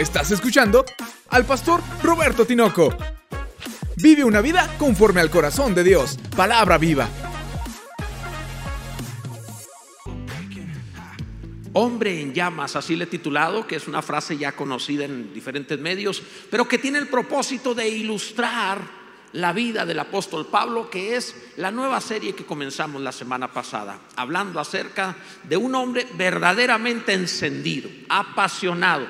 Estás escuchando al pastor Roberto Tinoco. Vive una vida conforme al corazón de Dios. Palabra viva. Hombre en llamas, así le he titulado, que es una frase ya conocida en diferentes medios, pero que tiene el propósito de ilustrar la vida del apóstol Pablo, que es la nueva serie que comenzamos la semana pasada, hablando acerca de un hombre verdaderamente encendido, apasionado,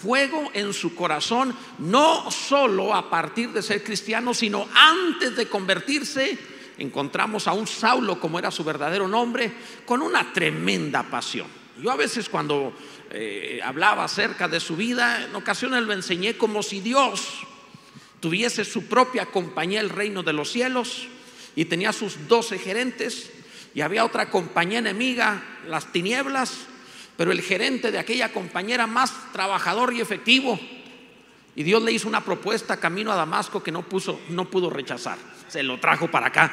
fuego en su corazón, no solo a partir de ser cristiano, sino antes de convertirse. Encontramos a un Saulo, como era su verdadero nombre, con una tremenda pasión. Yo a veces cuando eh, hablaba acerca de su vida, en ocasiones lo enseñé como si Dios tuviese su propia compañía, el reino de los cielos, y tenía sus doce gerentes, y había otra compañía enemiga, las tinieblas, pero el gerente de aquella compañía era más trabajador y efectivo. Y Dios le hizo una propuesta camino a Damasco que no, puso, no pudo rechazar. Se lo trajo para acá.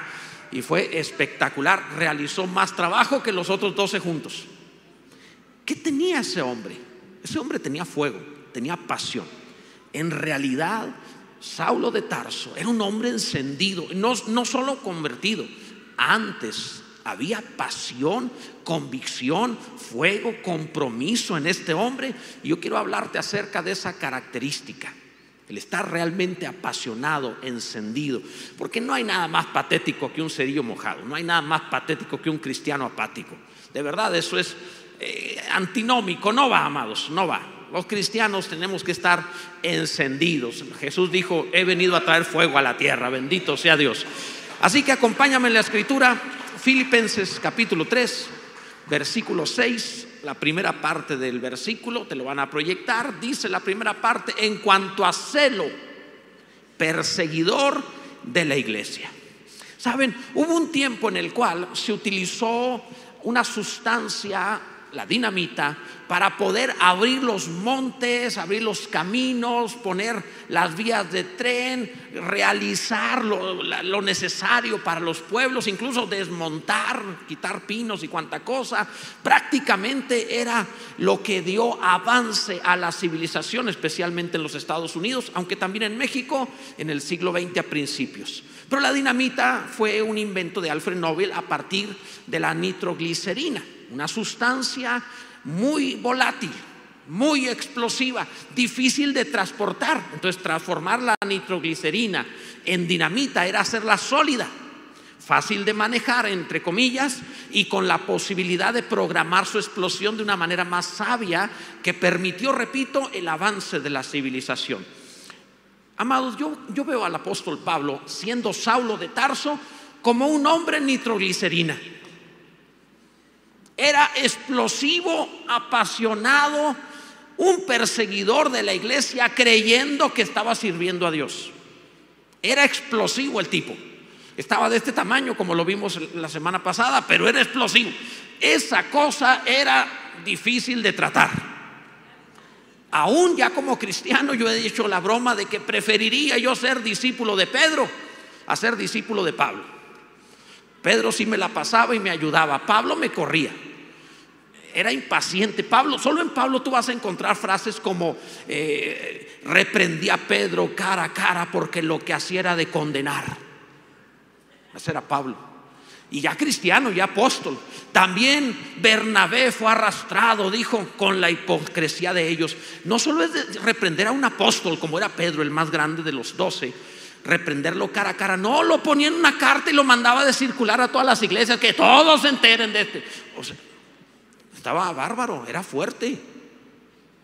Y fue espectacular. Realizó más trabajo que los otros doce juntos. ¿Qué tenía ese hombre? Ese hombre tenía fuego, tenía pasión. En realidad, Saulo de Tarso era un hombre encendido, no, no solo convertido, antes había pasión, convicción, fuego, compromiso en este hombre. Y yo quiero hablarte acerca de esa característica. El estar realmente apasionado, encendido. Porque no hay nada más patético que un cerillo mojado. No hay nada más patético que un cristiano apático. De verdad, eso es eh, antinómico. No va, amados, no va. Los cristianos tenemos que estar encendidos. Jesús dijo, he venido a traer fuego a la tierra. Bendito sea Dios. Así que acompáñame en la escritura Filipenses capítulo 3, versículo 6, la primera parte del versículo, te lo van a proyectar, dice la primera parte, en cuanto a celo, perseguidor de la iglesia. Saben, hubo un tiempo en el cual se utilizó una sustancia la dinamita, para poder abrir los montes, abrir los caminos, poner las vías de tren, realizar lo, necesario para los pueblos, incluso desmontar, quitar pinos y cuanta cosa. Prácticamente era lo que dio avance a la civilización, especialmente en los Estados Unidos, aunque también en México en el siglo XX a principios. Pero la dinamita fue un invento de Alfred Nobel a partir de la nitroglicerina una sustancia muy volátil, muy explosiva, difícil de transportar. Entonces transformar la nitroglicerina en dinamita era hacerla sólida, fácil de manejar, entre comillas, y con la posibilidad de programar su explosión de una manera más sabia que permitió, repito, el avance de la civilización. Amados, yo, yo veo al apóstol Pablo siendo Saulo de Tarso como un hombre nitroglicerina. Era explosivo, apasionado, un perseguidor de la iglesia creyendo que estaba sirviendo a Dios. Era explosivo el tipo. Estaba de este tamaño como lo vimos la semana pasada, pero era explosivo. Esa cosa era difícil de tratar. Aún ya como cristiano yo he dicho la broma de que preferiría yo ser discípulo de Pedro a ser discípulo de Pablo. Pedro sí me la pasaba y me ayudaba. Pablo me corría. Era impaciente. Pablo, solo en Pablo tú vas a encontrar frases como eh, reprendía a Pedro cara a cara porque lo que hacía era de condenar. Ese era Pablo. Y ya cristiano, ya apóstol. También Bernabé fue arrastrado, dijo, con la hipocresía de ellos. No solo es de reprender a un apóstol como era Pedro, el más grande de los doce, reprenderlo cara a cara. No, lo ponía en una carta y lo mandaba de circular a todas las iglesias, que todos se enteren de este. O sea, estaba bárbaro, era fuerte.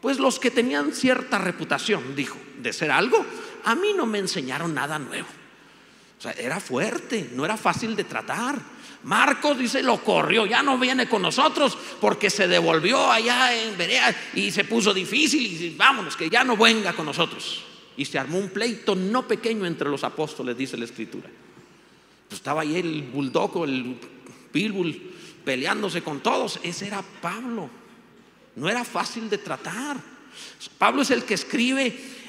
Pues los que tenían cierta reputación, dijo, de ser algo, a mí no me enseñaron nada nuevo. O sea, era fuerte, no era fácil de tratar. Marcos dice, lo corrió, ya no viene con nosotros porque se devolvió allá en Berea y se puso difícil y vámonos, que ya no venga con nosotros. Y se armó un pleito no pequeño entre los apóstoles, dice la escritura. Pues estaba ahí el bulldog, el pitbull, peleándose con todos. Ese era Pablo. No era fácil de tratar. Pablo es el que escribe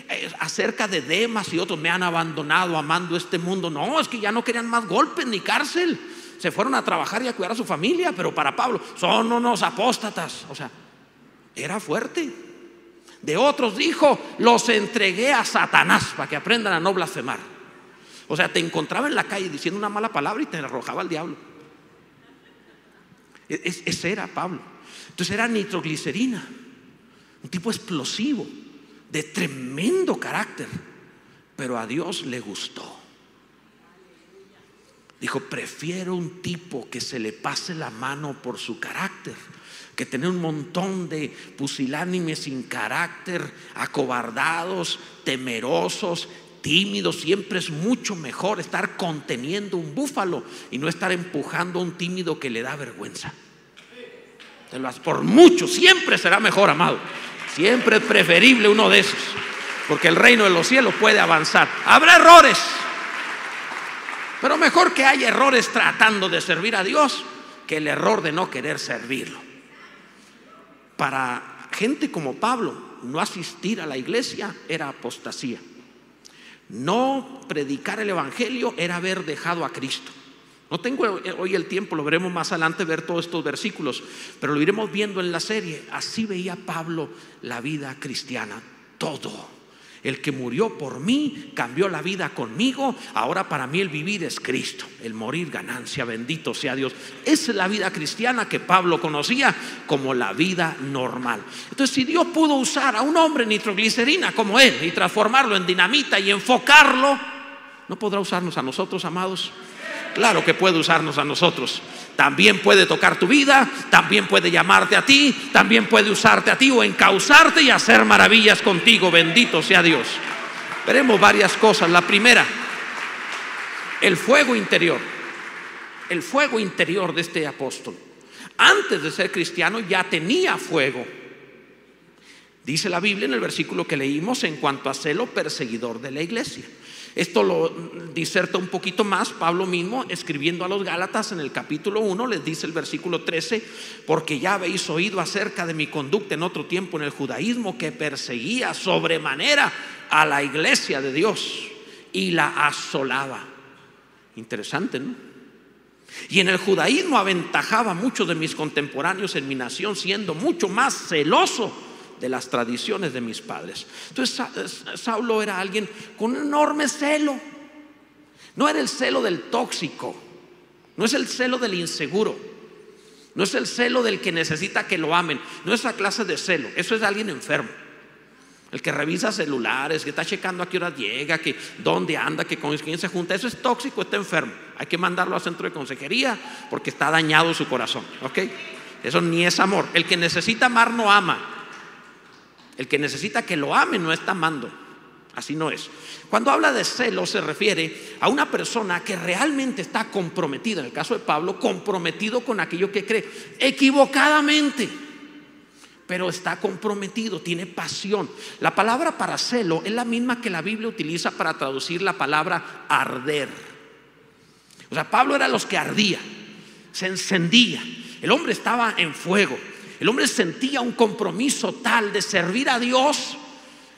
eh, acerca de Demas y otros me han abandonado amando este mundo. No, es que ya no querían más golpes ni cárcel. Se fueron a trabajar y a cuidar a su familia, pero para Pablo son unos apóstatas. O sea, era fuerte. De otros dijo, los entregué a Satanás para que aprendan a no blasfemar. O sea, te encontraba en la calle diciendo una mala palabra y te arrojaba al diablo. E-, ese era Pablo. Entonces era nitroglicerina, un tipo explosivo, de tremendo carácter, pero a Dios le gustó. Dijo, prefiero un tipo que se le pase la mano por su carácter que tener un montón de pusilánimes sin carácter, acobardados, temerosos, tímidos. Siempre es mucho mejor estar conteniendo un búfalo y no estar empujando a un tímido que le da vergüenza. Por mucho, siempre será mejor, amado. Siempre es preferible uno de esos, porque el reino de los cielos puede avanzar. Habrá errores, pero mejor que haya errores tratando de servir a Dios que el error de no querer servirlo para gente como Pablo, no asistir a la iglesia era apostasía. No predicar el Evangelio era haber dejado a Cristo. No tengo hoy el tiempo, lo veremos más adelante ver todos estos versículos, pero lo iremos viendo en la serie. Así veía Pablo la vida cristiana, todo. El que murió por mí cambió la vida conmigo. Ahora para mí el vivir es Cristo. El morir ganancia. Bendito sea Dios. Esa es la vida cristiana que Pablo conocía como la vida normal. Entonces si Dios pudo usar a un hombre nitroglicerina como él y transformarlo en dinamita y enfocarlo, ¿no podrá usarnos a nosotros, amados? Claro que puede usarnos a nosotros. También puede tocar tu vida, también puede llamarte a ti, también puede usarte a ti o encauzarte y hacer maravillas contigo. Bendito sea Dios. Veremos varias cosas. La primera, el fuego interior. El fuego interior de este apóstol. Antes de ser cristiano ya tenía fuego. Dice la Biblia en el versículo que leímos en cuanto a celo perseguidor de la iglesia. Esto lo diserta un poquito más Pablo mismo escribiendo a los Gálatas en el capítulo 1, les dice el versículo 13, porque ya habéis oído acerca de mi conducta en otro tiempo en el judaísmo que perseguía sobremanera a la iglesia de Dios y la asolaba. Interesante, ¿no? Y en el judaísmo aventajaba a muchos de mis contemporáneos en mi nación siendo mucho más celoso de las tradiciones de mis padres. Entonces Saulo era alguien con un enorme celo. No era el celo del tóxico, no es el celo del inseguro, no es el celo del que necesita que lo amen, no es esa clase de celo, eso es alguien enfermo. El que revisa celulares, que está checando a qué hora llega, que dónde anda, que con quién se junta, eso es tóxico, está enfermo. Hay que mandarlo al centro de consejería porque está dañado su corazón. ¿Ok? Eso ni es amor. El que necesita amar no ama. El que necesita que lo ame no está amando. Así no es. Cuando habla de celo se refiere a una persona que realmente está comprometida, en el caso de Pablo, comprometido con aquello que cree, equivocadamente, pero está comprometido, tiene pasión. La palabra para celo es la misma que la Biblia utiliza para traducir la palabra arder. O sea, Pablo era los que ardía, se encendía, el hombre estaba en fuego. El hombre sentía un compromiso tal de servir a Dios,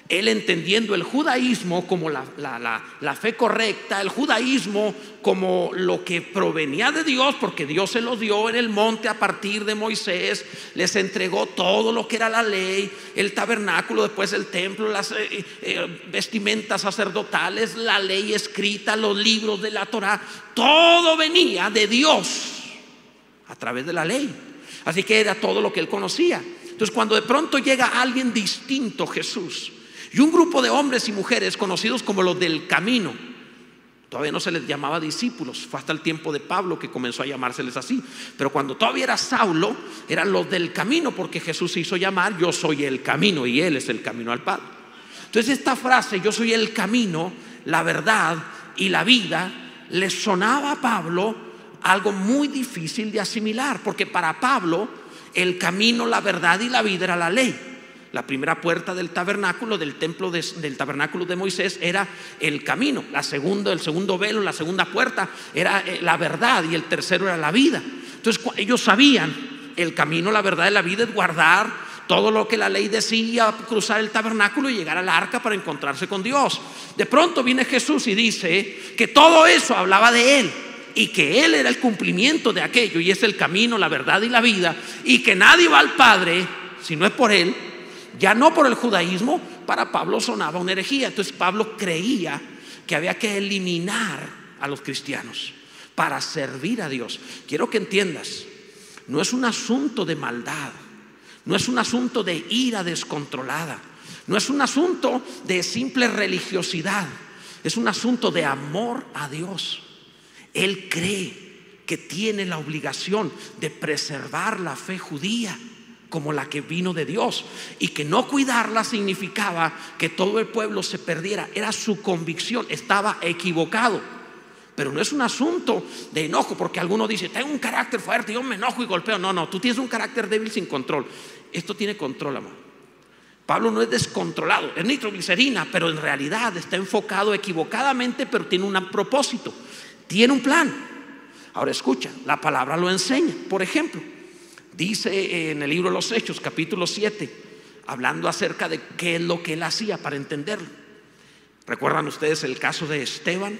él entendiendo el judaísmo como la, fe correcta, el judaísmo como lo que provenía de Dios, porque Dios se lo dio en el monte a partir de Moisés, les entregó todo lo que era la ley, el tabernáculo, después el templo, las eh, eh, vestimentas sacerdotales, la ley escrita, los libros de la Torah, todo venía de Dios a través de la ley. Así que era todo lo que él conocía. Entonces cuando de pronto llega alguien distinto, Jesús, y un grupo de hombres y mujeres conocidos como los del camino, todavía no se les llamaba discípulos, fue hasta el tiempo de Pablo que comenzó a llamárseles así, pero cuando todavía era Saulo, eran los del camino, porque Jesús se hizo llamar, yo soy el camino y Él es el camino al Padre. Entonces esta frase, yo soy el camino, la verdad y la vida, le sonaba a Pablo algo muy difícil de asimilar, porque para Pablo el camino, la verdad y la vida era la ley. La primera puerta del tabernáculo, del templo del tabernáculo de Moisés, era el camino. La segunda, el segundo velo, la segunda puerta era eh, la verdad y el tercero era la vida. Entonces ellos sabían el camino, la verdad y la vida es guardar todo lo que la ley decía, cruzar el tabernáculo y llegar al arca para encontrarse con Dios. De pronto viene Jesús y dice que todo eso hablaba de él y que Él era el cumplimiento de aquello y es el camino, la verdad y la vida y que nadie va al Padre si no es por Él ya no por el judaísmo, para Pablo sonaba una herejía. Entonces Pablo creía que había que eliminar a los cristianos para servir a Dios. Quiero que entiendas, no es un asunto de maldad, no es un asunto de ira descontrolada, no es un asunto de simple religiosidad, es un asunto de amor a Dios. Él cree que tiene la obligación de preservar la fe judía como la que vino de Dios y que no cuidarla significaba que todo el pueblo se perdiera. Era su convicción, estaba equivocado. Pero no es un asunto de enojo, porque alguno dice, tengo un carácter fuerte, yo me enojo y golpeo. No, no, tú tienes un carácter débil sin control. Esto tiene control, amor. Pablo no es descontrolado, es nitroglicerina, pero en realidad está enfocado equivocadamente, pero tiene un propósito, tiene un plan. Ahora escucha, la palabra lo enseña. Por ejemplo, dice en el libro de los Hechos, capítulo 7, hablando acerca de qué es lo que él hacía para entenderlo. ¿Recuerdan ustedes el caso de Esteban?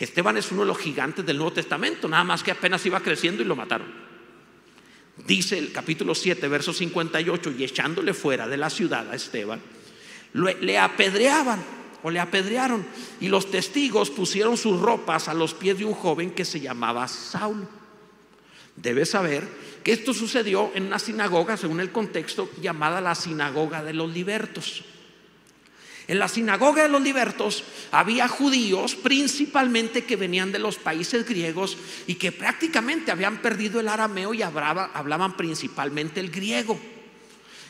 Esteban es uno de los gigantes del Nuevo Testamento, nada más que apenas iba creciendo y lo mataron. Dice el capítulo 7, verso 58, y echándole fuera de la ciudad a Esteban, le apedreaban o le apedrearon y los testigos pusieron sus ropas a los pies de un joven que se llamaba Saulo. Debes saber que esto sucedió en una sinagoga, según el contexto, llamada la sinagoga de los libertos. En la sinagoga de los libertos había judíos principalmente que venían de los países griegos y que prácticamente habían perdido el arameo y hablaban principalmente el griego.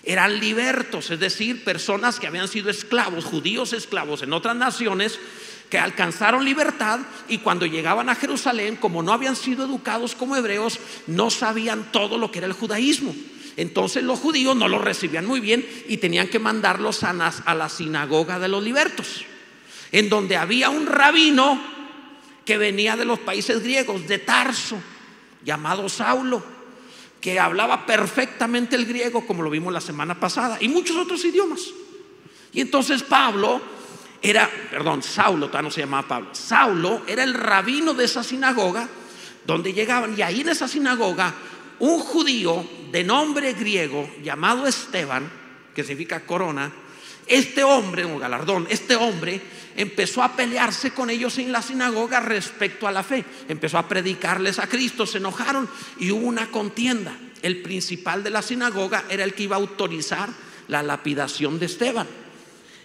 Eran libertos, es decir, personas que habían sido esclavos, judíos esclavos en otras naciones, que alcanzaron libertad y cuando llegaban a Jerusalén, como no habían sido educados como hebreos, no sabían todo lo que era el judaísmo. Entonces los judíos no los recibían muy bien y tenían que mandarlos a la, sinagoga de los libertos, en donde había un rabino que venía de los países griegos, de Tarso, llamado Saulo, que hablaba perfectamente el griego, como lo vimos la semana pasada, y muchos otros idiomas. Y entonces Pablo era, perdón, Saulo, todavía no se llamaba Pablo, Saulo era el rabino de esa sinagoga, donde llegaban, y ahí en esa sinagoga un judío de nombre griego llamado Esteban, que significa corona, este hombre, un galardón, este hombre empezó a pelearse con ellos en la sinagoga respecto a la fe. Empezó a predicarles a Cristo, se enojaron y hubo una contienda. El principal de la sinagoga era el que iba a autorizar la lapidación de Esteban.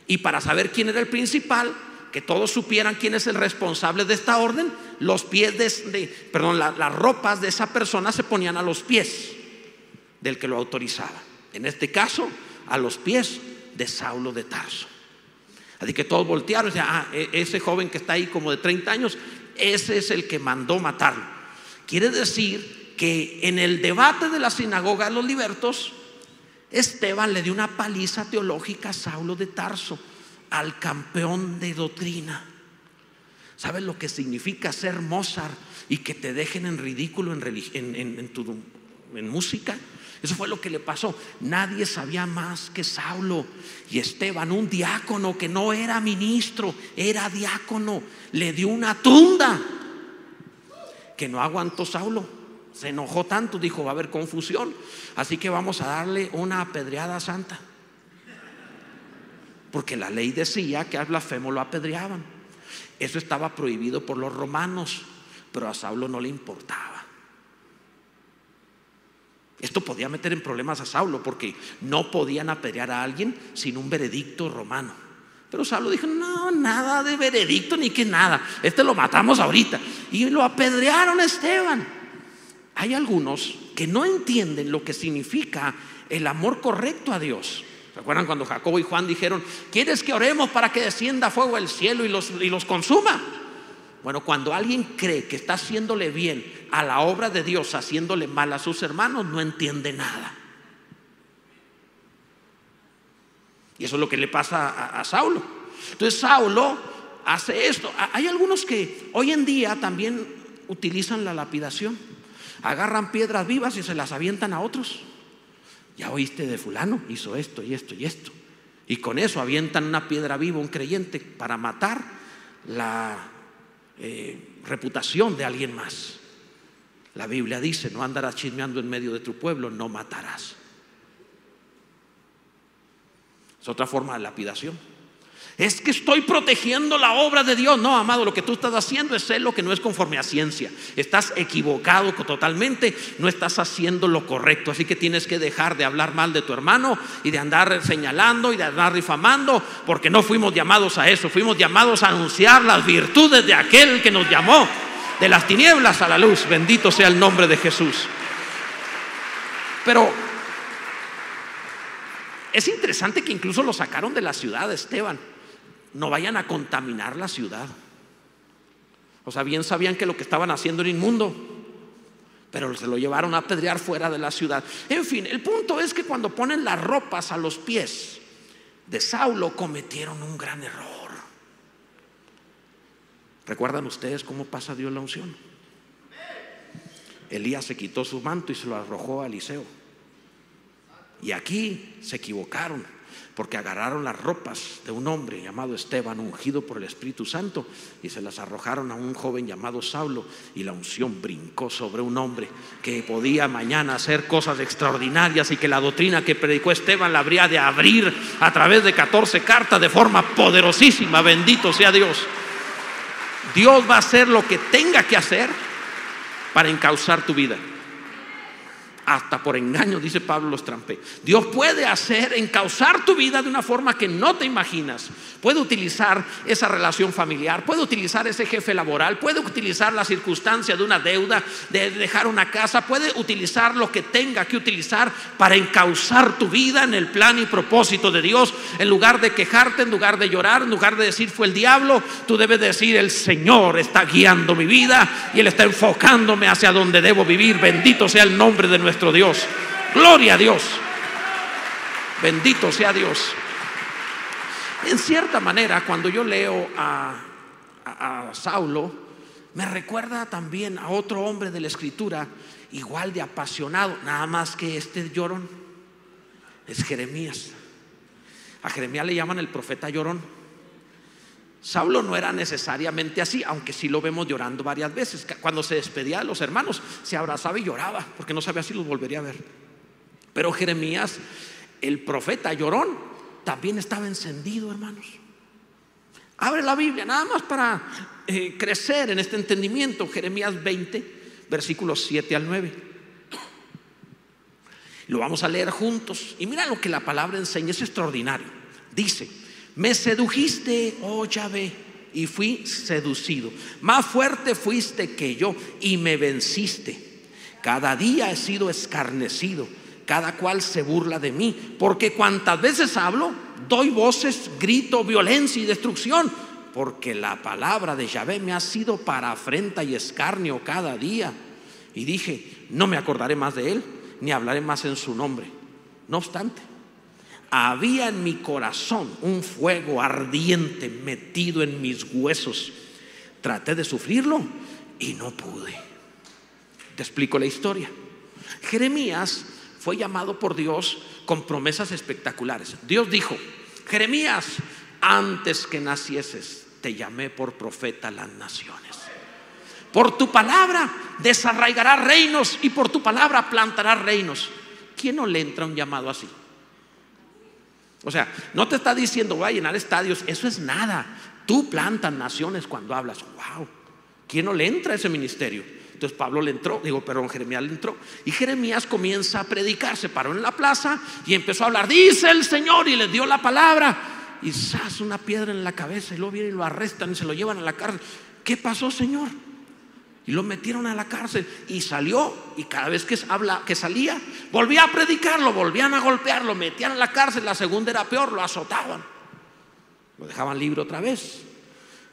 Y para saber quién era el principal, que todos supieran quién es el responsable de esta orden, los pies de, perdón, las ropas de esa persona se ponían a los pies del que lo autorizaba. En este caso, a los pies de Saulo de Tarso. Así que todos voltearon y ah, e, ese joven que está ahí como de 30 años, ese es el que mandó matarlo. Quiere decir que en el debate de la sinagoga de los libertos, Esteban le dio una paliza teológica a Saulo de Tarso al campeón de doctrina. ¿Sabes lo que significa ser Mozart y que te dejen en ridículo en, en música? Eso fue lo que le pasó. Nadie sabía más que Saulo y Esteban, un diácono que no era ministro, era diácono. Le dio una tunda que no aguantó Saulo. Se enojó tanto, dijo, va a haber confusión. Así que vamos a darle una apedreada santa porque la ley decía que al blasfemo lo apedreaban. Eso estaba prohibido por los romanos, pero a Saulo no le importaba. Esto podía meter en problemas a Saulo porque no podían apedrear a alguien sin un veredicto romano. Pero Saulo dijo, no, nada de veredicto ni que nada. Este lo matamos ahorita. Y lo apedrearon a Esteban. Hay algunos que no entienden lo que significa el amor correcto a Dios. ¿Recuerdan cuando Jacobo y Juan dijeron, ¿quieres que oremos para que descienda fuego del cielo y los, y los consuma? Bueno, cuando alguien cree que está haciéndole bien a la obra de Dios, haciéndole mal a sus hermanos, no entiende nada. Y eso es lo que le pasa a, a Saulo. Entonces Saulo hace esto. Hay algunos que hoy en día también utilizan la lapidación. Agarran piedras vivas y se las avientan a otros ya oíste de fulano, hizo esto y esto y esto. Y con eso avientan una piedra viva un creyente para matar la eh, reputación de alguien más. La Biblia dice, no andarás chismeando en medio de tu pueblo, no matarás. Es otra forma de lapidación. Es que estoy protegiendo la obra de Dios. No, amado, lo que tú estás haciendo es lo que no es conforme a ciencia. Estás equivocado totalmente, no estás haciendo lo correcto. Así que tienes que dejar de hablar mal de tu hermano y de andar señalando y de andar difamando, porque no fuimos llamados a eso. Fuimos llamados a anunciar las virtudes de aquel que nos llamó de las tinieblas a la luz. Bendito sea el nombre de Jesús. Pero es interesante que incluso lo sacaron de la ciudad Esteban no vayan a contaminar la ciudad. O sea, bien sabían que lo que estaban haciendo era inmundo, pero se lo llevaron a apedrear fuera de la ciudad. En fin, el punto es que cuando ponen las ropas a los pies de Saulo cometieron un gran error. ¿Recuerdan ustedes cómo pasa Dios la unción? Elías se quitó su manto y se lo arrojó a Eliseo. Y aquí se equivocaron porque agarraron las ropas de un hombre llamado Esteban, ungido por el Espíritu Santo, y se las arrojaron a un joven llamado Saulo, y la unción brincó sobre un hombre que podía mañana hacer cosas extraordinarias y que la doctrina que predicó Esteban la habría de abrir a través de 14 cartas de forma poderosísima, bendito sea Dios. Dios va a hacer lo que tenga que hacer para encauzar tu vida hasta por engaño, dice Pablo, los trampé. Dios puede hacer, encauzar tu vida de una forma que no te imaginas. Puede utilizar esa relación familiar, puede utilizar ese jefe laboral, puede utilizar la circunstancia de una deuda, de dejar una casa, puede utilizar lo que tenga que utilizar para encauzar tu vida en el plan y propósito de Dios. En lugar de quejarte, en lugar de llorar, en lugar de decir fue el diablo, tú debes decir el Señor está guiando mi vida y Él está enfocándome hacia donde debo vivir. Bendito sea el nombre de nuestro nuestro Dios. Gloria a Dios. Bendito sea Dios. En cierta manera, cuando yo leo a, Saulo, me recuerda también a otro hombre de la escritura, igual de apasionado, nada más que este llorón, es Jeremías. A Jeremías le llaman el profeta llorón. Saulo no era necesariamente así, aunque sí lo vemos llorando varias veces. Cuando se despedía de los hermanos, se abrazaba y lloraba, porque no sabía si los volvería a ver. Pero Jeremías, el profeta llorón, también estaba encendido, hermanos. Abre la Biblia, nada más para eh, crecer en este entendimiento. Jeremías 20, versículos 7 al 9. Lo vamos a leer juntos. Y mira lo que la palabra enseña, es extraordinario. Dice, me sedujiste, oh Yahvé, y fui seducido. Más fuerte fuiste que yo y me venciste. Cada día he sido escarnecido, cada cual se burla de mí, porque cuantas veces hablo, doy voces, grito, violencia y destrucción, porque la palabra de Yahvé me ha sido para afrenta y escarnio cada día. Y dije, no me acordaré más de él, ni hablaré más en su nombre. No obstante, había en mi corazón un fuego ardiente metido en mis huesos. Traté de sufrirlo y no pude. Te explico la historia. Jeremías fue llamado por Dios con promesas espectaculares. Dios dijo, Jeremías, antes que nacieses, te llamé por profeta a las naciones. Por tu palabra desarraigarás reinos y por tu palabra plantarás reinos. ¿Quién no le entra un llamado así? O sea, no te está diciendo voy a llenar estadios, eso es nada. Tú plantas naciones cuando hablas. Wow, ¿quién no le entra a ese ministerio? Entonces Pablo le entró, digo, perdón, Jeremías le entró. Y Jeremías comienza a predicar, se paró en la plaza y empezó a hablar. Dice el Señor y le dio la palabra. Y hace una piedra en la cabeza y luego vienen y lo arrestan y se lo llevan a la cárcel. ¿Qué pasó, Señor? Y lo metieron a la cárcel y salió y cada vez que, habla, que salía volvía a predicarlo, volvían a golpearlo, metían a la cárcel, la segunda era peor, lo azotaban. Lo dejaban libre otra vez.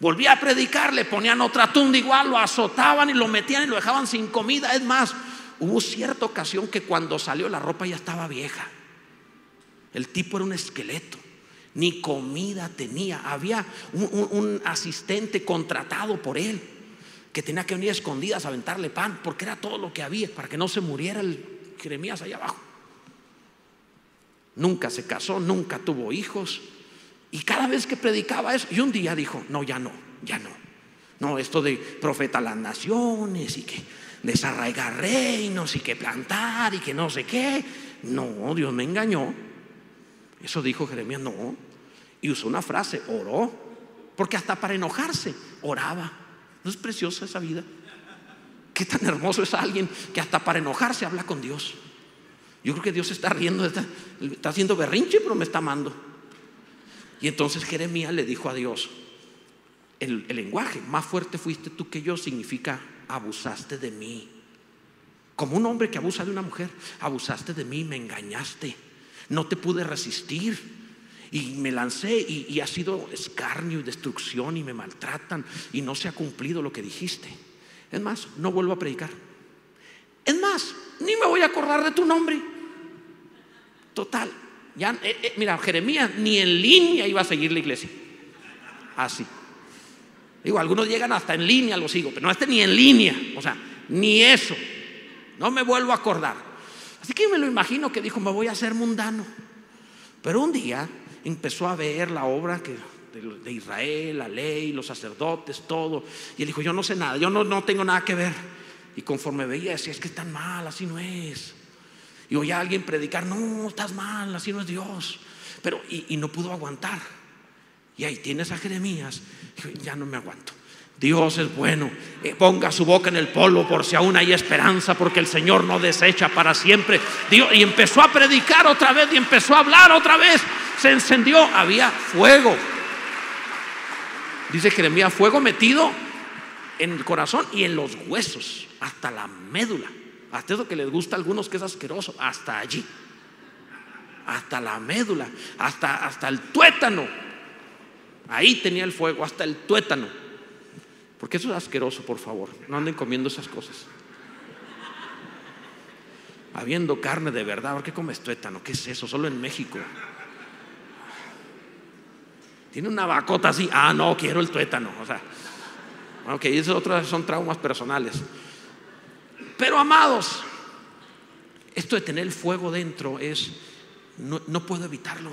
Volvía a predicar, le ponían otra tunda igual, lo azotaban y lo metían y lo dejaban sin comida. Es más, hubo cierta ocasión que cuando salió la ropa ya estaba vieja. El tipo era un esqueleto, ni comida tenía. Había un asistente contratado por él que tenía que venir escondidas a aventarle pan, porque era todo lo que había para que no se muriera el Jeremías allá abajo. Nunca se casó, nunca tuvo hijos. Y cada vez que predicaba eso, y un día dijo, no, ya no, ya no. No, esto de profeta a las naciones y que desarraigar reinos y que plantar y que no sé qué. No, Dios me engañó. Eso dijo Jeremías, no. Y usó una frase, oró. Porque hasta para enojarse, oraba. ¿No es preciosa esa vida? Qué tan hermoso es alguien que hasta para enojarse habla con Dios. Yo creo que Dios está riendo, está, está haciendo berrinche, pero me está amando. Y entonces Jeremías le dijo a Dios, el, el lenguaje, más fuerte fuiste tú que yo, significa abusaste de mí. Como un hombre que abusa de una mujer, abusaste de mí, me engañaste, no te pude resistir. Y me lancé y, ha sido escarnio y destrucción y me maltratan y no se ha cumplido lo que dijiste. Es más, no vuelvo a predicar. Es más, ni me voy a acordar de tu nombre. Total. Ya, eh, eh, mira, Jeremías ni en línea iba a seguir la iglesia. Así. Digo, algunos llegan hasta en línea, lo sigo, pero no este ni en línea. O sea, ni eso. No me vuelvo a acordar. Así que me lo imagino que dijo, me voy a hacer mundano. Pero un día empezó a ver la obra que, de, Israel, la ley, los sacerdotes, todo. Y él dijo, yo no sé nada, yo no, no tengo nada que ver. Y conforme veía, decía, es que tan mal, así no es. Y oía a alguien predicar, no, estás mal, así no es Dios. Pero, y, no pudo aguantar. Y ahí tienes a Jeremías. Dijo, ya no me aguanto. Dios es bueno. Eh, ponga su boca en el polvo por si aún hay esperanza, porque el Señor no desecha para siempre. Y empezó a predicar otra vez y empezó a hablar otra vez. Se encendió, había fuego. Dice Jeremías, fuego metido en el corazón y en los huesos, hasta la médula. Hasta eso que les gusta a algunos que es asqueroso, hasta allí. Hasta la médula, hasta, hasta el tuétano. Ahí tenía el fuego, hasta el tuétano. Porque eso es asqueroso, por favor. No anden comiendo esas cosas. Habiendo carne de verdad, ¿por qué comes tuétano? ¿Qué es eso? Solo en México. Tiene una bacota así. Ah, no, quiero el tuétano. O sea, ok, esos otros son traumas personales. Pero amados, esto de tener el fuego dentro es, no, no puedo evitarlo.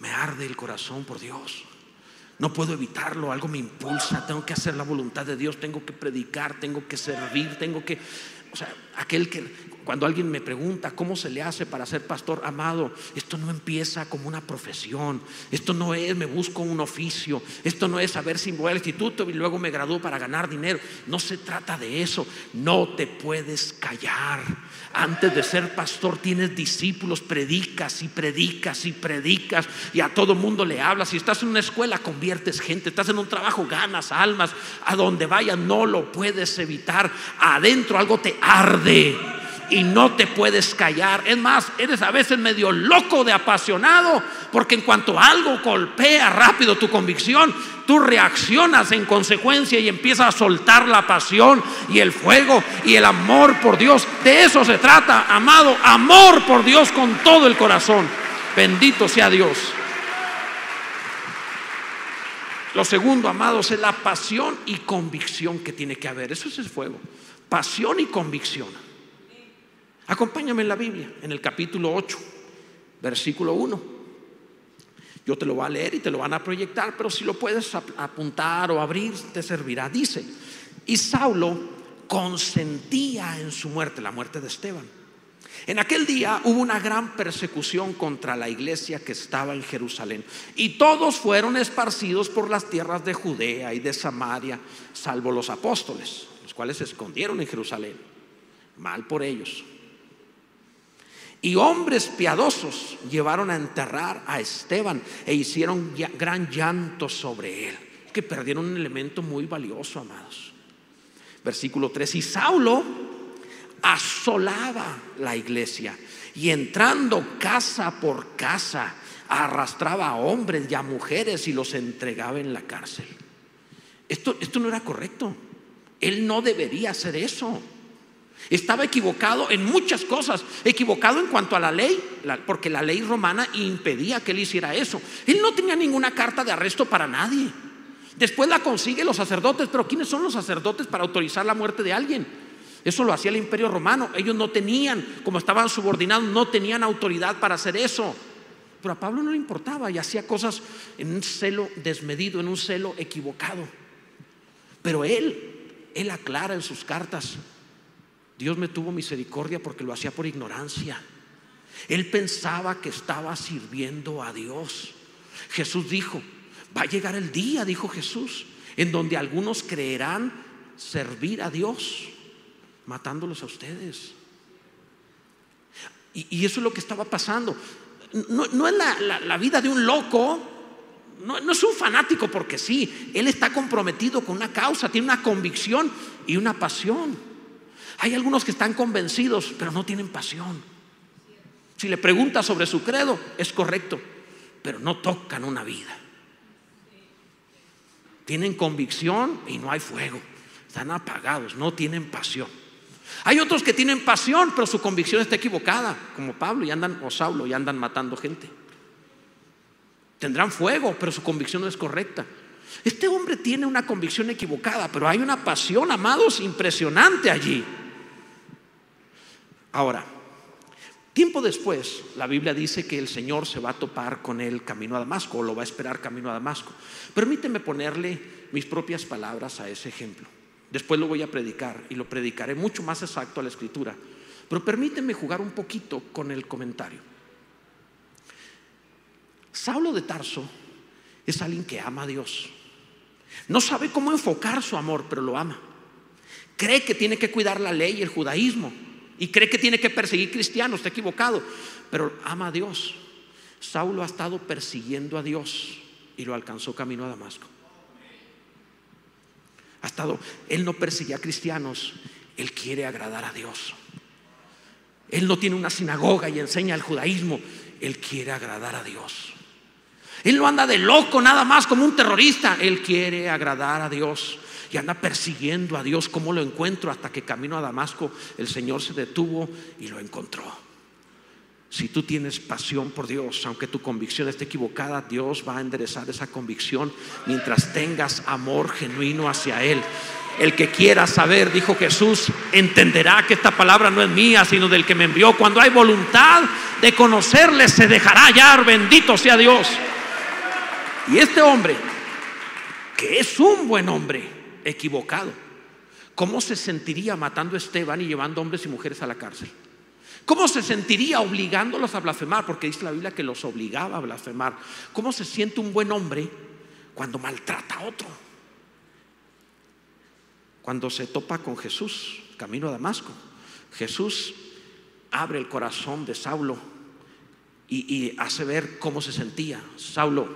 Me arde el corazón por Dios. No puedo evitarlo, algo me impulsa, tengo que hacer la voluntad de Dios, tengo que predicar, tengo que servir, tengo que, o sea, aquel que cuando alguien me pregunta cómo se le hace para ser pastor amado, esto no empieza como una profesión, esto no es me busco un oficio, esto no es saber si voy al instituto y luego me gradúo para ganar dinero, no se trata de eso, no te puedes callar. Antes de ser pastor tienes discípulos, predicas y predicas y predicas y a todo mundo le hablas. Si estás en una escuela conviertes gente, estás en un trabajo ganas almas, a donde vayas no lo puedes evitar. Adentro algo te arde y no te puedes callar. Es más, eres a veces medio loco de apasionado, porque en cuanto algo golpea rápido tu convicción, tú reaccionas en consecuencia y empiezas a soltar la pasión y el fuego y el amor por Dios. De eso se trata, amado, amor por Dios con todo el corazón. Bendito sea Dios. Lo segundo, amados, es la pasión y convicción que tiene que haber. Eso es el fuego. Pasión y convicción. Acompáñame en la Biblia, en el capítulo 8, versículo 1. Yo te lo voy a leer y te lo van a proyectar, pero si lo puedes apuntar o abrir, te servirá. Dice, y Saulo consentía en su muerte, la muerte de Esteban. En aquel día hubo una gran persecución contra la iglesia que estaba en Jerusalén y todos fueron esparcidos por las tierras de Judea y de Samaria, salvo los apóstoles, los cuales se escondieron en Jerusalén. Mal por ellos. Y hombres piadosos llevaron a enterrar a Esteban e hicieron gran llanto sobre él. Que perdieron un elemento muy valioso, amados. Versículo 3. Y Saulo asolaba la iglesia y entrando casa por casa arrastraba a hombres y a mujeres y los entregaba en la cárcel. Esto, esto no era correcto. Él no debería hacer eso. Estaba equivocado en muchas cosas, equivocado en cuanto a la ley, porque la ley romana impedía que él hiciera eso. Él no tenía ninguna carta de arresto para nadie. Después la consigue los sacerdotes, pero ¿quiénes son los sacerdotes para autorizar la muerte de alguien? Eso lo hacía el imperio romano. Ellos no tenían, como estaban subordinados, no tenían autoridad para hacer eso. Pero a Pablo no le importaba y hacía cosas en un celo desmedido, en un celo equivocado. Pero él, él aclara en sus cartas, Dios me tuvo misericordia porque lo hacía por ignorancia. Él pensaba que estaba sirviendo a Dios. Jesús dijo, va a llegar el día, dijo Jesús, en donde algunos creerán servir a Dios, matándolos a ustedes. Y, eso es lo que estaba pasando. No, es la, vida de un loco, no, no, es un fanático porque sí, él está comprometido con una causa, tiene una convicción y una pasión. Hay algunos que están convencidos, pero no tienen pasión. Si le preguntas sobre su credo, es correcto, pero no tocan una vida. Tienen convicción y no hay fuego. Están apagados, no tienen pasión. Hay otros que tienen pasión, pero su convicción está equivocada, como Pablo y andan o Saulo y andan matando gente. Tendrán fuego, pero su convicción no es correcta. Este hombre tiene una convicción equivocada, pero hay una pasión, amados, impresionante allí. Ahora, tiempo después, la Biblia dice que el Señor se va a topar con él camino a Damasco, o lo va a esperar camino a Damasco. Permíteme ponerle mis propias palabras a ese ejemplo. Después lo voy a predicar y lo predicaré mucho más exacto a la escritura. Pero permíteme jugar un poquito con el comentario. Saulo de Tarso es alguien que ama a Dios. No sabe cómo enfocar su amor, pero lo ama. Cree que tiene que cuidar la ley y el judaísmo. Y cree que tiene que perseguir cristianos, está equivocado. Pero ama a Dios. Saulo ha estado persiguiendo a Dios y lo alcanzó camino a Damasco. Ha estado, él no persigue a cristianos, él quiere agradar a Dios. Él no tiene una sinagoga y enseña el judaísmo, él quiere agradar a Dios. Él no anda de loco nada más como un terrorista, él quiere agradar a Dios y anda persiguiendo a Dios. ¿Cómo lo encuentro? Hasta que camino a Damasco, el Señor se detuvo y lo encontró. Si tú tienes pasión por Dios, aunque tu convicción esté equivocada, Dios va a enderezar esa convicción mientras tengas amor genuino hacia Él. El que quiera saber, dijo Jesús, entenderá que esta palabra no es mía, sino del que me envió. Cuando hay voluntad de conocerle, se dejará hallar. Bendito sea Dios. Y este hombre, que es un buen hombre, equivocado, ¿cómo se sentiría matando a Esteban y llevando hombres y mujeres a la cárcel? ¿Cómo se sentiría obligándolos a blasfemar? Porque dice la Biblia que los obligaba a blasfemar. ¿Cómo se siente un buen hombre cuando maltrata a otro? Cuando se topa con Jesús, camino a Damasco, Jesús abre el corazón de Saulo y, hace ver cómo se sentía. Saulo,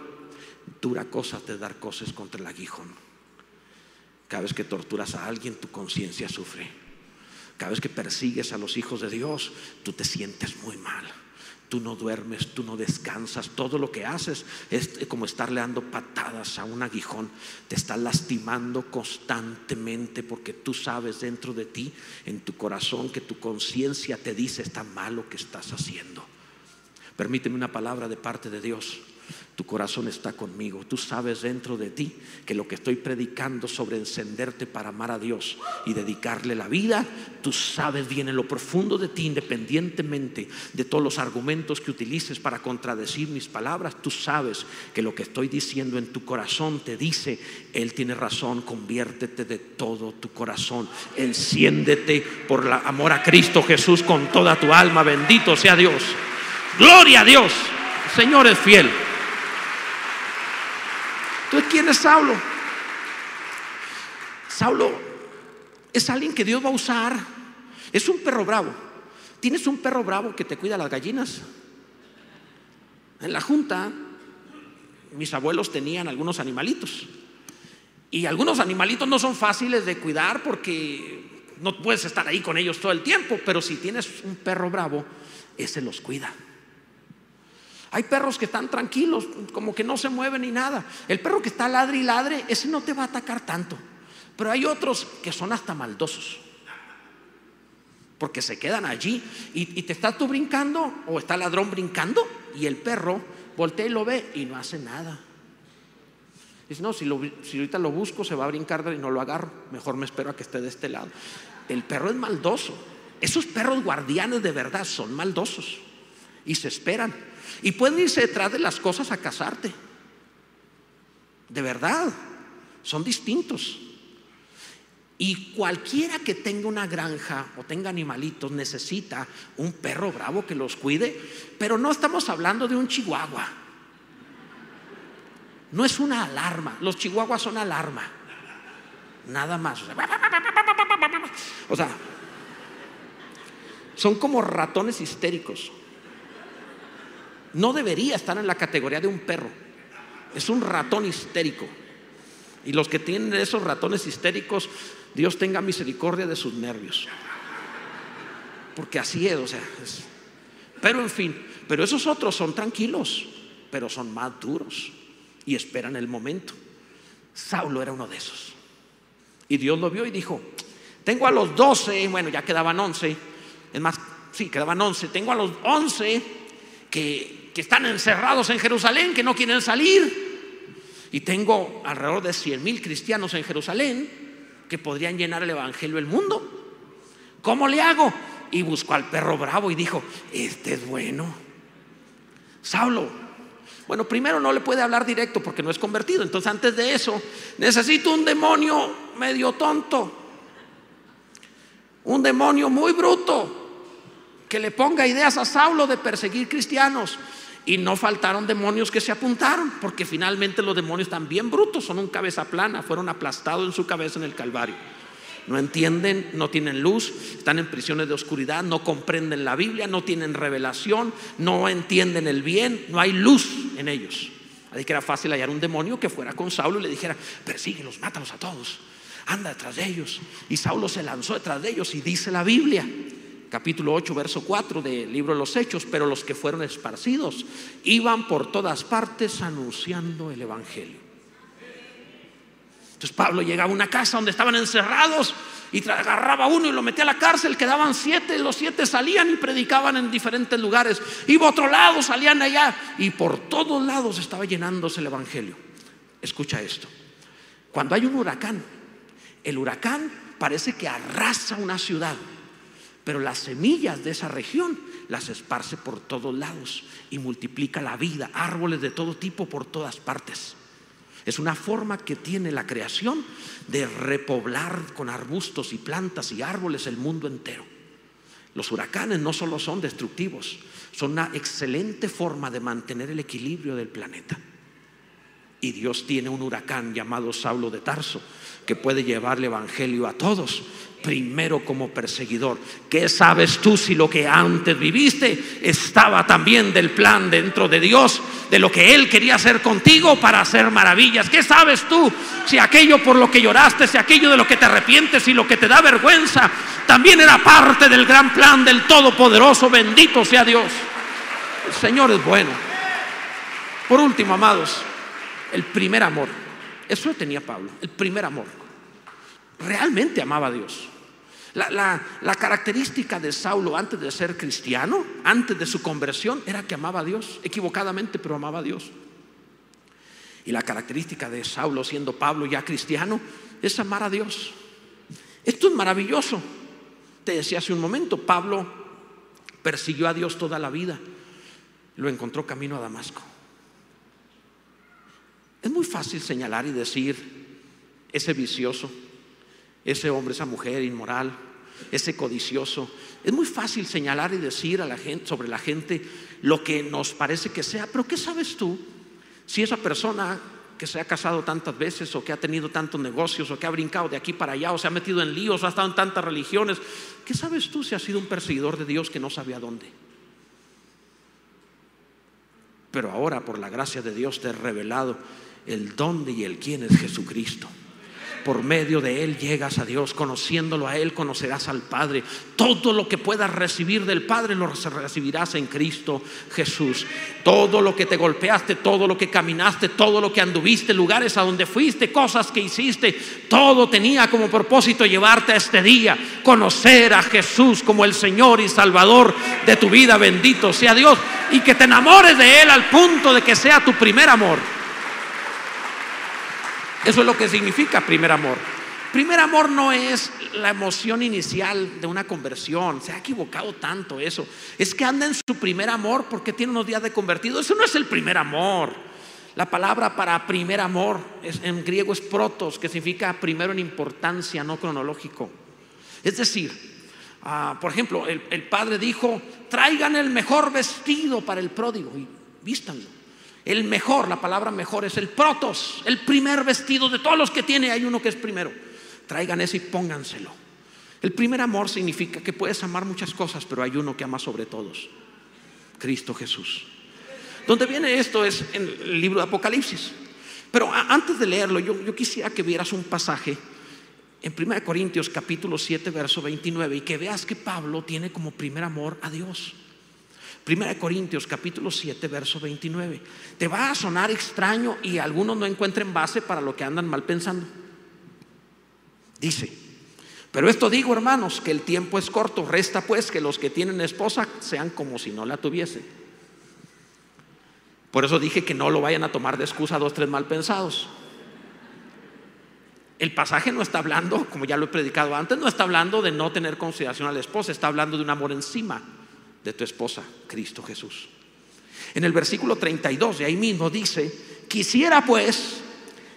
dura cosa de dar cosas contra el aguijón. Cada vez que torturas a alguien, tu conciencia sufre. Cada vez que persigues a los hijos de Dios, tú te sientes muy mal. Tú no duermes, tú no descansas. Todo lo que haces es como estarle dando patadas a un aguijón. Te está lastimando constantemente porque tú sabes dentro de ti, en tu corazón, que tu conciencia te dice está mal lo que estás haciendo. Permíteme una palabra de parte de Dios tu corazón está conmigo. Tú sabes dentro de ti que lo que estoy predicando sobre encenderte para amar a Dios y dedicarle la vida, tú sabes bien en lo profundo de ti, independientemente de todos los argumentos que utilices para contradecir mis palabras, tú sabes que lo que estoy diciendo en tu corazón te dice, Él tiene razón, conviértete de todo tu corazón, enciéndete por el amor a Cristo Jesús con toda tu alma, bendito sea Dios. Gloria a Dios, Señor es fiel. Entonces, ¿quién es Saulo? Saulo es alguien que Dios va a usar. Es un perro bravo. Tienes un perro bravo que te cuida las gallinas. En la junta, mis abuelos tenían algunos animalitos. Y algunos animalitos no son fáciles de cuidar porque no puedes estar ahí con ellos todo el tiempo. Pero si tienes un perro bravo, ese los cuida. Hay perros que están tranquilos, como que no se mueven ni nada. El perro que está ladre y ladre, ese no te va a atacar tanto. Pero hay otros que son hasta maldosos. Porque se quedan allí y, te estás tú brincando o está ladrón brincando y el perro voltea y lo ve y no hace nada. Dice, no, si, si ahorita lo busco se va a brincar y no lo agarro. Mejor me espero a que esté de este lado. El perro es maldoso. Esos perros guardianes de verdad son maldosos y se esperan. Y pueden irse detrás de las cosas a casarte. De verdad, son distintos. Y cualquiera que tenga una granja o tenga animalitos necesita un perro bravo que los cuide, pero no estamos hablando de un chihuahua. No es una alarma, los chihuahuas son alarma. Nada más. O sea, son como ratones histéricos. No debería estar en la categoría de un perro. Es un ratón histérico. Y los que tienen esos ratones histéricos, Dios tenga misericordia de sus nervios. Porque así es, o sea. Pero en fin, pero esos otros son tranquilos, pero son más duros y esperan el momento. Saulo era uno de esos. Y Dios lo vio y dijo, tengo a los doce, bueno, ya quedaban once, es más, sí, quedaban once, tengo a los once que, que están encerrados en Jerusalén, que no quieren salir. Y tengo alrededor de cien mil cristianos en Jerusalén que podrían llenar el Evangelio del mundo. ¿Cómo le hago? Y buscó al perro bravo y dijo, este es bueno. Saulo, bueno, primero no le puede hablar directo porque no es convertido. Entonces antes de eso, necesito un demonio medio tonto. Un demonio muy bruto que le ponga ideas a Saulo de perseguir cristianos. Y no faltaron demonios que se apuntaron, porque finalmente los demonios están bien brutos, son un cabeza plana, fueron aplastados en su cabeza en el Calvario. No entienden, no tienen luz, están en prisiones de oscuridad, no comprenden la Biblia, no tienen revelación, no entienden el bien, no hay luz en ellos. Así que era fácil hallar un demonio que fuera con Saulo y le dijera, persíguelos, mátalos a todos, anda detrás de ellos. Y Saulo se lanzó detrás de ellos y dice la Biblia capítulo 8, verso 4 del libro de los Hechos, pero los que fueron esparcidos iban por todas partes anunciando el Evangelio. Entonces Pablo llegaba a una casa donde estaban encerrados y agarraba uno y lo metía a la cárcel, quedaban siete, los siete salían y predicaban en diferentes lugares. Iba a otro lado, salían allá y por todos lados estaba llenándose el Evangelio. Escucha esto, cuando hay un huracán, el huracán parece que arrasa una ciudad pero las semillas de esa región las esparce por todos lados y multiplica la vida, árboles de todo tipo por todas partes. Es una forma que tiene la creación de repoblar con arbustos y plantas y árboles el mundo entero. Los huracanes no solo son destructivos, son una excelente forma de mantener el equilibrio del planeta. Y Dios tiene un huracán llamado Saulo de Tarso que puede llevar el Evangelio a todos primero como perseguidor. ¿Qué sabes tú si lo que antes viviste estaba también del plan dentro de Dios, de lo que Él quería hacer contigo para hacer maravillas? ¿Qué sabes tú si aquello por lo que lloraste, si aquello de lo que te arrepientes y lo que te da vergüenza, también era parte del gran plan del Todopoderoso? Bendito sea Dios. El Señor es bueno. Por último, amados, el primer amor. Eso tenía Pablo, el primer amor. Realmente amaba a Dios. La, característica de Saulo antes de ser cristiano, antes de su conversión, era que amaba a Dios, equivocadamente, pero amaba a Dios. Y la característica de Saulo siendo Pablo ya cristiano es amar a Dios. Esto es maravilloso. Te decía hace un momento, Pablo persiguió a Dios toda la vida. Lo encontró camino a Damasco. Es muy fácil señalar y decir, ese vicioso, ese hombre, esa mujer inmoral, ese codicioso. Es muy fácil señalar y decir a la gente, sobre la gente lo que nos parece que sea, pero ¿qué sabes tú si esa persona que se ha casado tantas veces o que ha tenido tantos negocios o que ha brincado de aquí para allá o se ha metido en líos o ha estado en tantas religiones, ¿qué sabes tú si ha sido un perseguidor de Dios que no sabía dónde? Pero ahora por la gracia de Dios te he revelado el dónde y el quién es Jesucristo por medio de Él llegas a Dios, conociéndolo a Él conocerás al Padre. Todo lo que puedas recibir del Padre lo recibirás en Cristo Jesús. Todo lo que te golpeaste, todo lo que caminaste, todo lo que anduviste, lugares a donde fuiste, cosas que hiciste, todo tenía como propósito llevarte a este día, conocer a Jesús como el Señor y Salvador de tu vida, bendito sea Dios, y que te enamores de Él al punto de que sea tu primer amor. Eso es lo que significa primer amor. Primer amor no es la emoción inicial de una conversión. Se ha equivocado tanto eso. Es que anda en su primer amor porque tiene unos días de convertido. Eso no es el primer amor. La palabra para primer amor en griego es protos, que significa primero en importancia, no cronológico. Es decir, ah, por ejemplo, el, el, padre dijo, traigan el mejor vestido para el pródigo y vístanlo. El mejor, la palabra mejor es el protos, el primer vestido de todos los que tiene, hay uno que es primero. Traigan ese y pónganselo. El primer amor significa que puedes amar muchas cosas, pero hay uno que ama sobre todos, Cristo Jesús. Donde viene esto es en el libro de Apocalipsis. Pero antes de leerlo, yo, quisiera que vieras un pasaje en 1 Corintios capítulo 7, verso 29, y que veas que Pablo tiene como primer amor a Dios. 1 Corintios capítulo 7, verso 29. Te va a sonar extraño y algunos no encuentren base para lo que andan mal pensando. Dice, pero esto digo hermanos, que el tiempo es corto, resta pues que los que tienen esposa sean como si no la tuviesen por eso dije que no lo vayan a tomar de excusa dos, tres mal pensados. El pasaje no está hablando, como ya lo he predicado antes, no está hablando de no tener consideración a la esposa, está hablando de un amor encima de tu esposa, Cristo Jesús. En el versículo 32 de ahí mismo dice, quisiera pues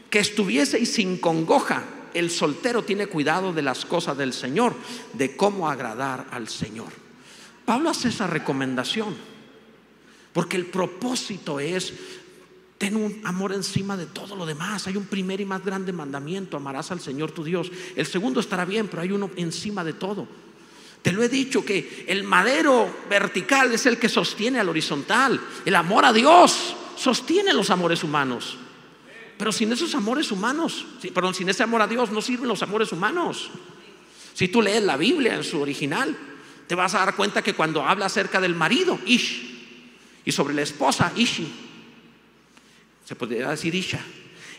que estuvieseis sin congoja. El soltero tiene cuidado de las cosas del Señor, de cómo agradar al Señor. Pablo hace esa recomendación. Porque el propósito es Ten un amor encima de todo lo demás. Hay un primer y más grande mandamiento, amarás al Señor tu Dios. El segundo estará bien, pero hay uno encima de todo. Te lo he dicho que el madero vertical es el que sostiene al horizontal. El amor a Dios sostiene los amores humanos. Pero sin esos amores humanos, perdón, sin ese amor a Dios no sirven los amores humanos. Si tú lees la Biblia en su original, te vas a dar cuenta que cuando habla acerca del marido, Ish, y sobre la esposa, Ishi. Se podría decir Isha.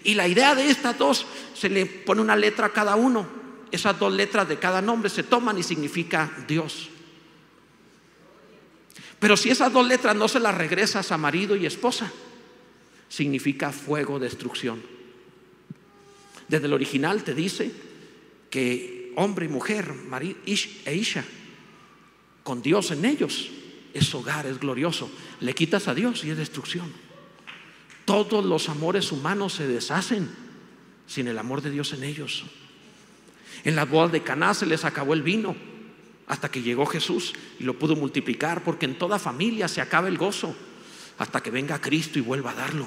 Y la idea de estas dos, se le pone una letra a cada uno. Esas dos letras de cada nombre se toman y significa Dios. Pero si esas dos letras no se las regresas a marido y esposa, significa fuego, destrucción. Desde el original te dice que hombre y mujer, marido e Isha, con Dios en ellos, es hogar, es glorioso. Le quitas a Dios y es destrucción. Todos los amores humanos se deshacen sin el amor de Dios en ellos. En las bodas de Caná se les acabó el vino hasta que llegó Jesús y lo pudo multiplicar, porque en toda familia se acaba el gozo hasta que venga Cristo y vuelva a darlo.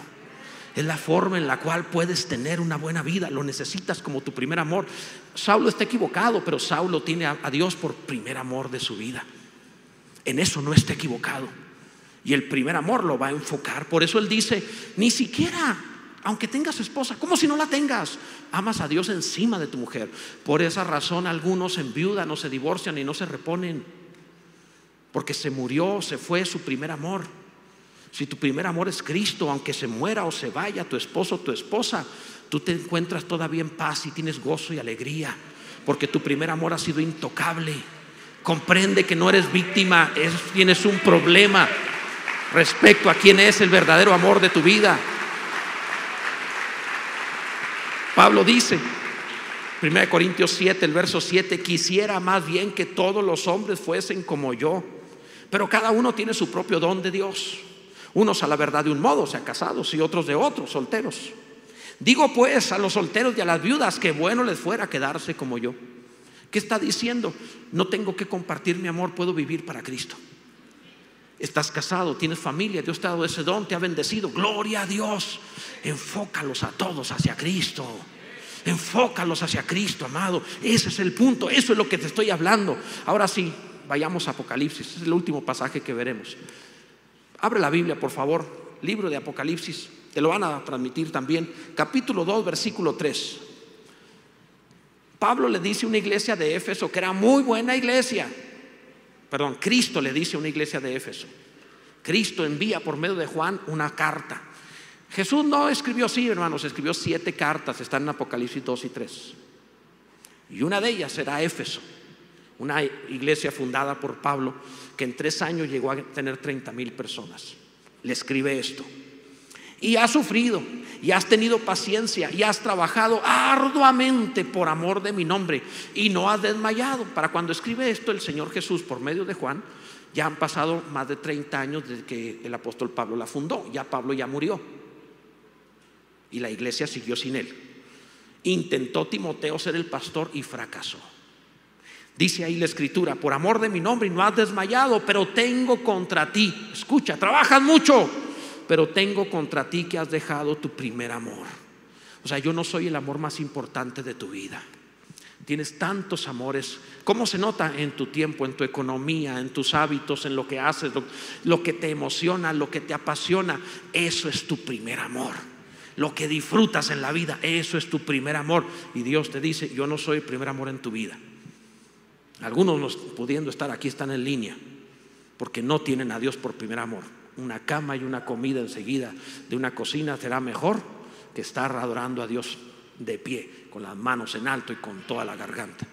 Es la forma en la cual puedes tener una buena vida, lo necesitas como tu primer amor. Saulo está equivocado, pero Saulo tiene a Dios por primer amor de su vida en eso no está equivocado. Y el primer amor lo va a enfocar. Por eso él dice, ni siquiera, aunque tengas esposa, como si no la tengas, amas a Dios encima de tu mujer. Por esa razón algunos en viuda no se divorcian y no se reponen. Porque se murió, se fue su primer amor. Si tu primer amor es Cristo, aunque se muera o se vaya tu esposo o tu esposa, tú te encuentras todavía en paz y tienes gozo y alegría. Porque tu primer amor ha sido intocable. Comprende que no eres víctima, tienes un problema respecto a quién es el verdadero amor de tu vida. Pablo dice, 1 Corintios 7, el verso 7, quisiera más bien que todos los hombres fuesen como yo, pero cada uno tiene su propio don de Dios. Unos a la verdad de un modo, o sea, casados, y otros de otro, solteros. Digo pues a los solteros y a las viudas que bueno les fuera quedarse como yo. ¿Qué está diciendo? No tengo que compartir mi amor, puedo vivir para Cristo. Estás casado, tienes familia, Dios te ha dado ese don, te ha bendecido. Gloria a Dios. Enfócalos a todos hacia Cristo. Enfócalos hacia Cristo, amado. Ese es el punto, eso es lo que te estoy hablando. Ahora sí, vayamos a Apocalipsis. es el último pasaje que veremos. Abre la Biblia, por favor. Libro de Apocalipsis. Te lo van a transmitir también. Capítulo 2, versículo 3. Pablo le dice a una iglesia de Éfeso que era muy buena iglesia. Perdón, Cristo le dice a una iglesia de Éfeso. Cristo envía por medio de Juan una carta. Jesús no escribió así, hermanos, escribió siete cartas, están en Apocalipsis 2 y 3. Y una de ellas era Éfeso, una iglesia fundada por Pablo que en tres años llegó a tener 30 mil personas. Le escribe esto. Y ha sufrido y has tenido paciencia y has trabajado arduamente por amor de mi nombre y no has desmayado. Para cuando escribe esto el Señor Jesús por medio de Juan, ya han pasado más de 30 años desde que el apóstol Pablo la fundó, ya Pablo ya murió. y la iglesia siguió sin él. Intentó Timoteo ser el pastor y fracasó. Dice ahí la escritura, por amor de mi nombre y no has desmayado, pero tengo contra ti, escucha, trabajas mucho, pero tengo contra ti que has dejado tu primer amor. O sea, yo no soy el amor más importante de tu vida. Tienes tantos amores. ¿Cómo se nota en tu tiempo, en tu economía, en tus hábitos, en lo que haces, lo, que te emociona, lo que te apasiona? Eso es tu primer amor lo que disfrutas en la vida, eso es tu primer amor. Y Dios te dice, yo no soy el primer amor en tu vida. Algunos pudiendo estar aquí están en línea, porque no tienen a Dios por primer amor. Una cama y una comida enseguida de una cocina será mejor que estar adorando a Dios de pie, con las manos en alto y con toda la garganta.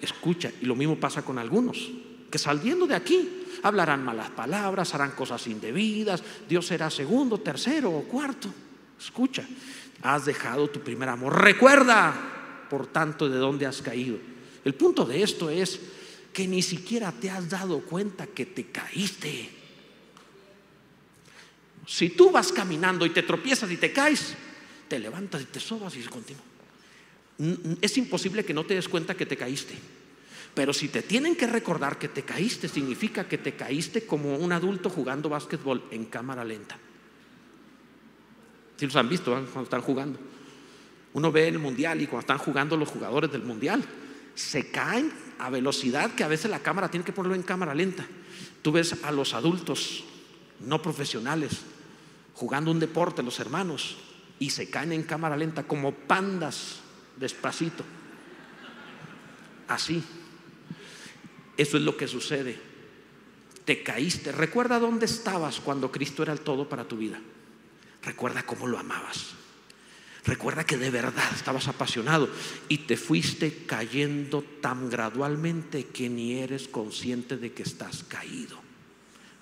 Escucha, y lo mismo pasa con algunos, que saliendo de aquí hablarán malas palabras, harán cosas indebidas, Dios será segundo, tercero o cuarto. Escucha, has dejado tu primer amor. Recuerda, por tanto, de dónde has caído. El punto de esto es que ni siquiera te has dado cuenta que te caíste. Si tú vas caminando y te tropiezas y te caes, te levantas y te sobas y continúa. Es imposible que no te des cuenta que te caíste. Pero si te tienen que recordar que te caíste, significa que te caíste como un adulto jugando básquetbol en cámara lenta. Si los han visto cuando están jugando. Uno ve el mundial y cuando están jugando los jugadores del mundial, se caen a velocidad que a veces la cámara tiene que ponerlo en cámara lenta. Tú ves a los adultos no profesionales jugando un deporte, los hermanos, y se caen en cámara lenta como pandas despacito. Así. Eso es lo que sucede. Te caíste. Recuerda dónde estabas cuando Cristo era el todo para tu vida. Recuerda cómo lo amabas. Recuerda que de verdad estabas apasionado y te fuiste cayendo tan gradualmente que ni eres consciente de que estás caído.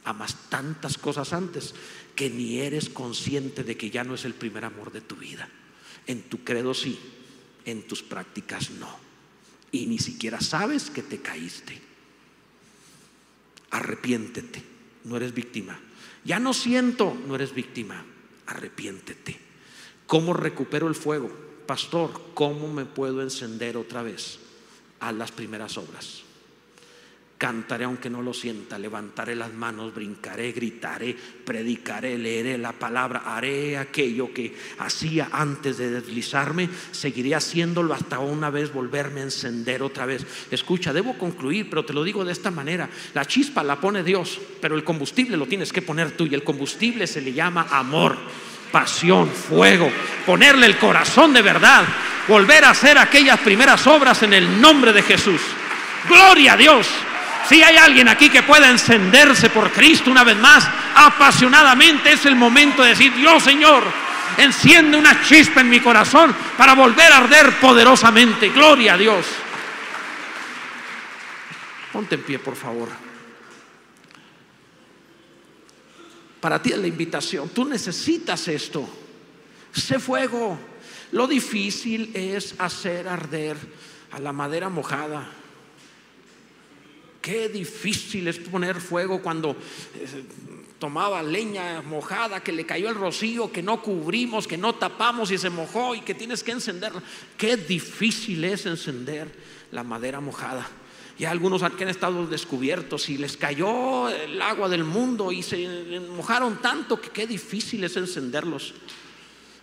Amas tantas cosas antes que ni eres consciente de que ya no es el primer amor de tu vida. En tu credo sí, en tus prácticas no. Y ni siquiera sabes que te caíste. Arrepiéntete, no eres víctima. Ya no siento, no eres víctima arrepiéntete. ¿Cómo recupero el fuego? Pastor, ¿cómo me puedo encender otra vez a las primeras obras? Cantaré aunque no lo sienta, levantaré las manos, brincaré, gritaré, predicaré, leeré la palabra, haré aquello que hacía antes de deslizarme, seguiré haciéndolo hasta una vez volverme a encender otra vez. Escucha, debo concluir, pero te lo digo de esta manera, la chispa la pone Dios, pero el combustible lo tienes que poner tú y el combustible se le llama amor pasión, fuego, ponerle el corazón de verdad, volver a hacer aquellas primeras obras en el nombre de Jesús. Gloria a Dios. Si hay alguien aquí que pueda encenderse por Cristo una vez más, apasionadamente, es el momento de decir, Dios Señor, enciende una chispa en mi corazón para volver a arder poderosamente. Gloria a Dios. Ponte en pie, por favor. Para ti es la invitación. Tú necesitas esto. Sé fuego. Lo difícil es hacer arder a la madera mojada. Qué difícil es poner fuego cuando eh, tomaba leña mojada, que le cayó el rocío, que no cubrimos, que no tapamos y se mojó y que tienes que encenderla. Qué difícil es encender la madera mojada. Y algunos que han estado descubiertos y les cayó el agua del mundo y se mojaron tanto que qué difícil es encenderlos.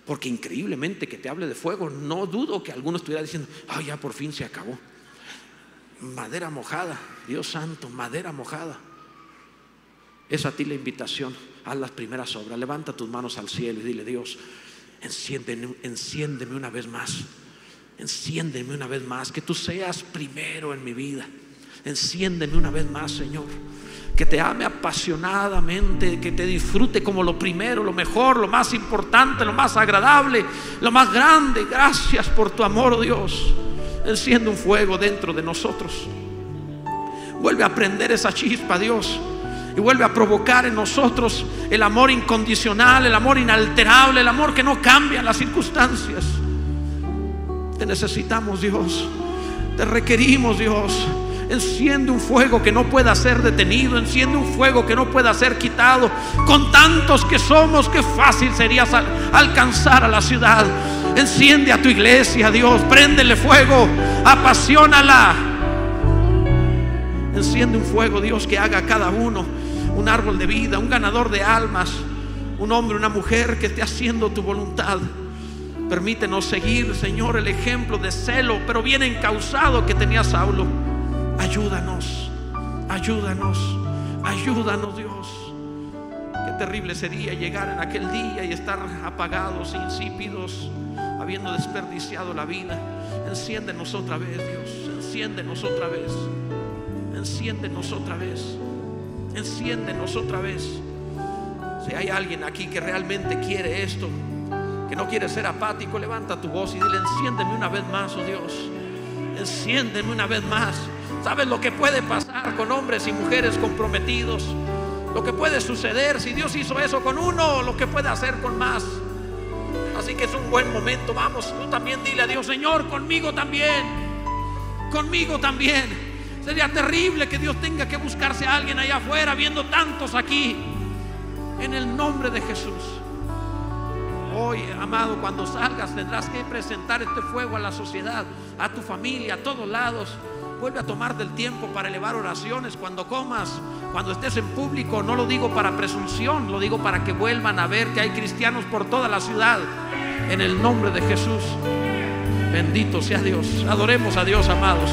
Porque increíblemente que te hable de fuego, no dudo que alguno estuviera diciendo, ay, ya por fin se acabó madera mojada, Dios santo, madera mojada. Es a ti la invitación, haz las primeras obras, levanta tus manos al cielo y dile, Dios, enciéndeme, enciéndeme una vez más, enciéndeme una vez más, que tú seas primero en mi vida, enciéndeme una vez más, Señor. Que te ame apasionadamente, que te disfrute como lo primero, lo mejor, lo más importante, lo más agradable, lo más grande. Gracias por tu amor, oh Dios. Enciende un fuego dentro de nosotros. Vuelve a prender esa chispa, Dios. Y vuelve a provocar en nosotros el amor incondicional, el amor inalterable, el amor que no cambia las circunstancias. Te necesitamos, Dios. Te requerimos, Dios. Enciende un fuego que no pueda ser detenido. Enciende un fuego que no pueda ser quitado. Con tantos que somos, qué fácil sería alcanzar a la ciudad. Enciende a tu iglesia, Dios. Préndele fuego. Apasionala. Enciende un fuego, Dios, que haga cada uno un árbol de vida, un ganador de almas, un hombre, una mujer que esté haciendo tu voluntad. Permítenos seguir, Señor, el ejemplo de celo, pero bien encausado que tenía Saulo. Ayúdanos, ayúdanos, ayúdanos, Dios. Qué terrible sería llegar en aquel día y estar apagados, insípidos, habiendo desperdiciado la vida. Enciéndenos otra vez, Dios. Enciéndenos otra vez. Enciéndenos otra vez. Enciéndenos otra vez. Si hay alguien aquí que realmente quiere esto, que no quiere ser apático, levanta tu voz y dile, enciéndeme una vez más, oh Dios. Enciéndeme una vez más. ¿Sabes lo que puede pasar con hombres y mujeres comprometidos? Lo que puede suceder si Dios hizo eso con uno, lo que puede hacer con más. Así que es un buen momento. Vamos, tú también dile a Dios, Señor, conmigo también. Conmigo también. Sería terrible que Dios tenga que buscarse a alguien allá afuera, viendo tantos aquí. En el nombre de Jesús. Hoy, amado, cuando salgas tendrás que presentar este fuego a la sociedad, a tu familia, a todos lados. Vuelve a tomar del tiempo para elevar oraciones cuando comas, cuando estés en público. No lo digo para presunción, lo digo para que vuelvan a ver que hay cristianos por toda la ciudad. En el nombre de Jesús. Bendito sea Dios. Adoremos a Dios, amados.